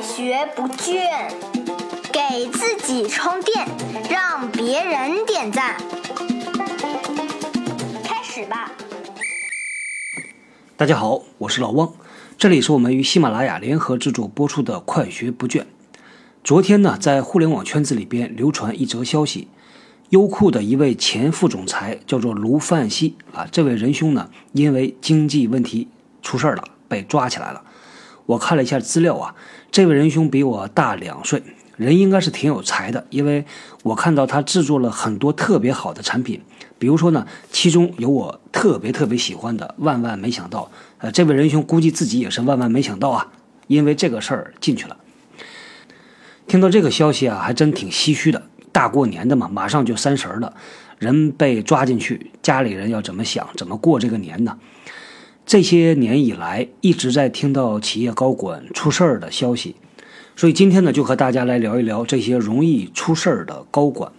学不倦，给自己充电，让别人点赞。开始吧。大家好，我是老汪，这里是我们与喜马拉雅联合制作播出的《快学不倦》。昨天呢，在互联网圈子里边流传一则消息，优酷的一位前副总裁叫做卢范希啊，这位仁兄呢，因为经济问题出事儿了，被抓起来了。我看了一下资料啊，这位仁兄比我大两岁，人应该是挺有才的，因为我看到他制作了很多特别好的产品，比如说呢，其中有我特别特别喜欢的《万万没想到》。呃，这位仁兄估计自己也是万万没想到啊，因为这个事儿进去了。听到这个消息啊，还真挺唏嘘的。大过年的嘛，马上就三十了，人被抓进去，家里人要怎么想，怎么过这个年呢？这些年以来，一直在听到企业高管出事儿的消息，所以今天呢，就和大家来聊一聊这些容易出事儿的高管。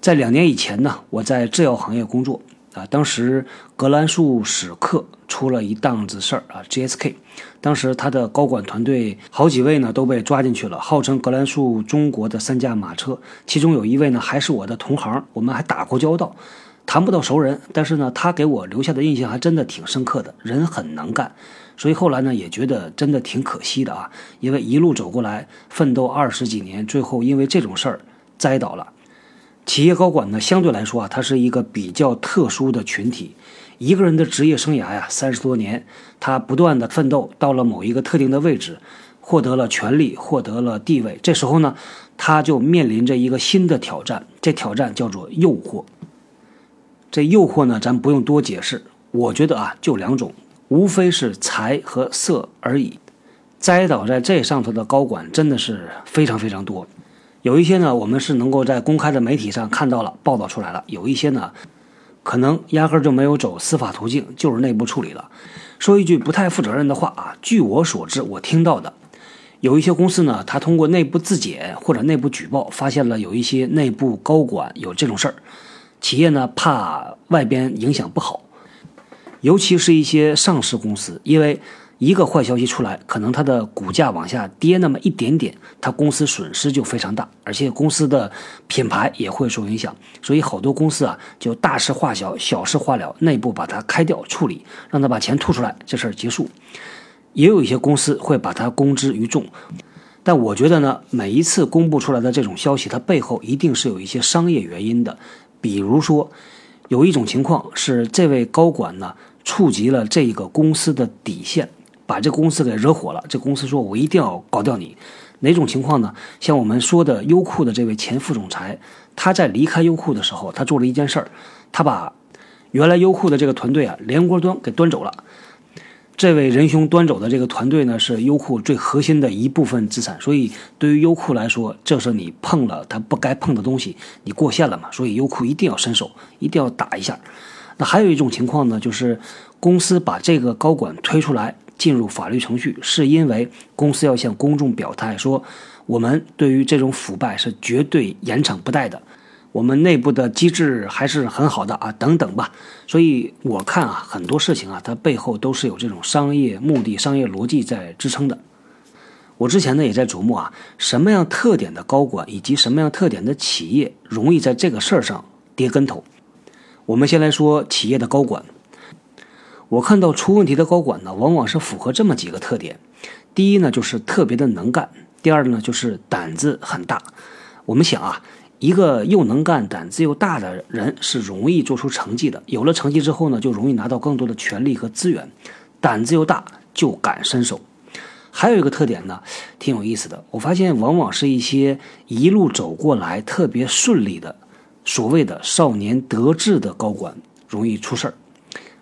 在两年以前呢，我在制药行业工作。啊，当时格兰素史克出了一档子事儿啊，GSK，当时他的高管团队好几位呢都被抓进去了，号称格兰素中国的三驾马车，其中有一位呢还是我的同行，我们还打过交道，谈不到熟人，但是呢他给我留下的印象还真的挺深刻的，人很能干，所以后来呢也觉得真的挺可惜的啊，因为一路走过来奋斗二十几年，最后因为这种事儿栽倒了。企业高管呢，相对来说啊，他是一个比较特殊的群体。一个人的职业生涯呀，三十多年，他不断的奋斗，到了某一个特定的位置，获得了权利，获得了地位。这时候呢，他就面临着一个新的挑战，这挑战叫做诱惑。这诱惑呢，咱不用多解释，我觉得啊，就两种，无非是财和色而已。栽倒在这上头的高管真的是非常非常多。有一些呢，我们是能够在公开的媒体上看到了报道出来了；有一些呢，可能压根就没有走司法途径，就是内部处理了。说一句不太负责任的话啊，据我所知，我听到的，有一些公司呢，他通过内部自检或者内部举报，发现了有一些内部高管有这种事儿，企业呢怕外边影响不好，尤其是一些上市公司，因为。一个坏消息出来，可能它的股价往下跌那么一点点，它公司损失就非常大，而且公司的品牌也会受影响。所以好多公司啊，就大事化小，小事化了，内部把它开掉处理，让他把钱吐出来，这事儿结束。也有一些公司会把它公之于众，但我觉得呢，每一次公布出来的这种消息，它背后一定是有一些商业原因的。比如说，有一种情况是这位高管呢触及了这个公司的底线。把这公司给惹火了，这公司说：“我一定要搞掉你。”哪种情况呢？像我们说的优酷的这位前副总裁，他在离开优酷的时候，他做了一件事儿，他把原来优酷的这个团队啊连锅端给端走了。这位仁兄端走的这个团队呢，是优酷最核心的一部分资产，所以对于优酷来说，这是你碰了他不该碰的东西，你过线了嘛？所以优酷一定要伸手，一定要打一下。那还有一种情况呢，就是公司把这个高管推出来。进入法律程序，是因为公司要向公众表态说，我们对于这种腐败是绝对严惩不贷的，我们内部的机制还是很好的啊，等等吧。所以我看啊，很多事情啊，它背后都是有这种商业目的、商业逻辑在支撑的。我之前呢也在琢磨啊，什么样特点的高管以及什么样特点的企业容易在这个事儿上跌跟头。我们先来说企业的高管。我看到出问题的高管呢，往往是符合这么几个特点：第一呢，就是特别的能干；第二呢，就是胆子很大。我们想啊，一个又能干、胆子又大的人是容易做出成绩的。有了成绩之后呢，就容易拿到更多的权利和资源。胆子又大，就敢伸手。还有一个特点呢，挺有意思的。我发现，往往是一些一路走过来特别顺利的，所谓的少年得志的高管，容易出事儿。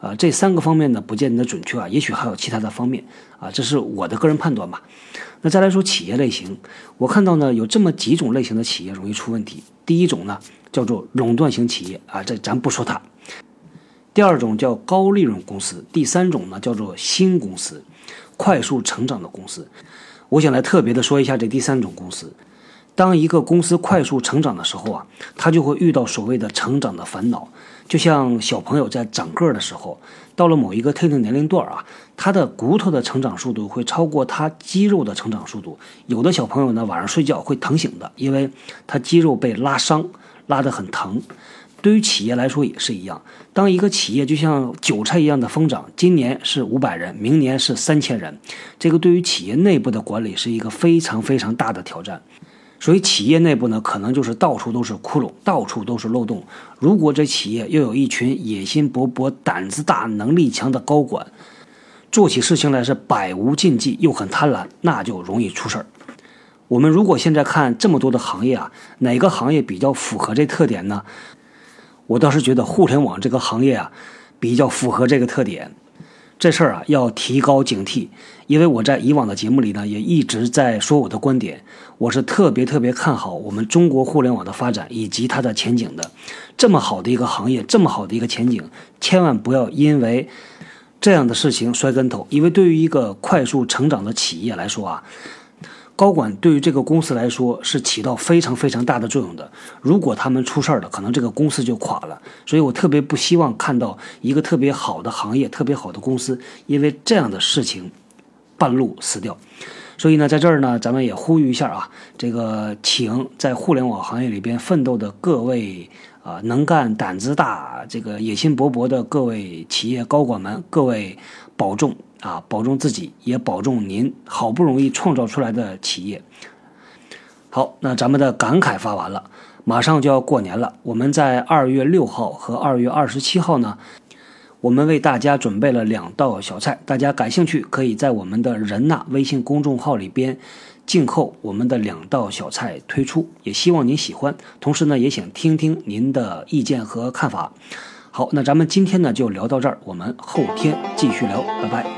啊，这三个方面呢不见得准确啊，也许还有其他的方面啊，这是我的个人判断吧。那再来说企业类型，我看到呢有这么几种类型的企业容易出问题。第一种呢叫做垄断型企业啊，这咱不说它。第二种叫高利润公司，第三种呢叫做新公司，快速成长的公司。我想来特别的说一下这第三种公司。当一个公司快速成长的时候啊，它就会遇到所谓的成长的烦恼。就像小朋友在长个儿的时候，到了某一个特定年龄段啊，他的骨头的成长速度会超过他肌肉的成长速度。有的小朋友呢，晚上睡觉会疼醒的，因为他肌肉被拉伤，拉得很疼。对于企业来说也是一样，当一个企业就像韭菜一样的疯长，今年是五百人，明年是三千人，这个对于企业内部的管理是一个非常非常大的挑战。所以企业内部呢，可能就是到处都是窟窿，到处都是漏洞。如果这企业又有一群野心勃勃、胆子大、能力强的高管，做起事情来是百无禁忌，又很贪婪，那就容易出事儿。我们如果现在看这么多的行业啊，哪个行业比较符合这特点呢？我倒是觉得互联网这个行业啊，比较符合这个特点。这事儿啊，要提高警惕，因为我在以往的节目里呢，也一直在说我的观点。我是特别特别看好我们中国互联网的发展以及它的前景的。这么好的一个行业，这么好的一个前景，千万不要因为这样的事情摔跟头。因为对于一个快速成长的企业来说啊。高管对于这个公司来说是起到非常非常大的作用的。如果他们出事儿了，可能这个公司就垮了。所以我特别不希望看到一个特别好的行业、特别好的公司因为这样的事情半路死掉。所以呢，在这儿呢，咱们也呼吁一下啊，这个请在互联网行业里边奋斗的各位啊，能干、胆子大、这个野心勃勃的各位企业高管们，各位保重。啊，保重自己，也保重您好不容易创造出来的企业。好，那咱们的感慨发完了，马上就要过年了。我们在二月六号和二月二十七号呢，我们为大家准备了两道小菜，大家感兴趣可以在我们的人呐微信公众号里边静候我们的两道小菜推出，也希望您喜欢。同时呢，也想听听您的意见和看法。好，那咱们今天呢就聊到这儿，我们后天继续聊，拜拜。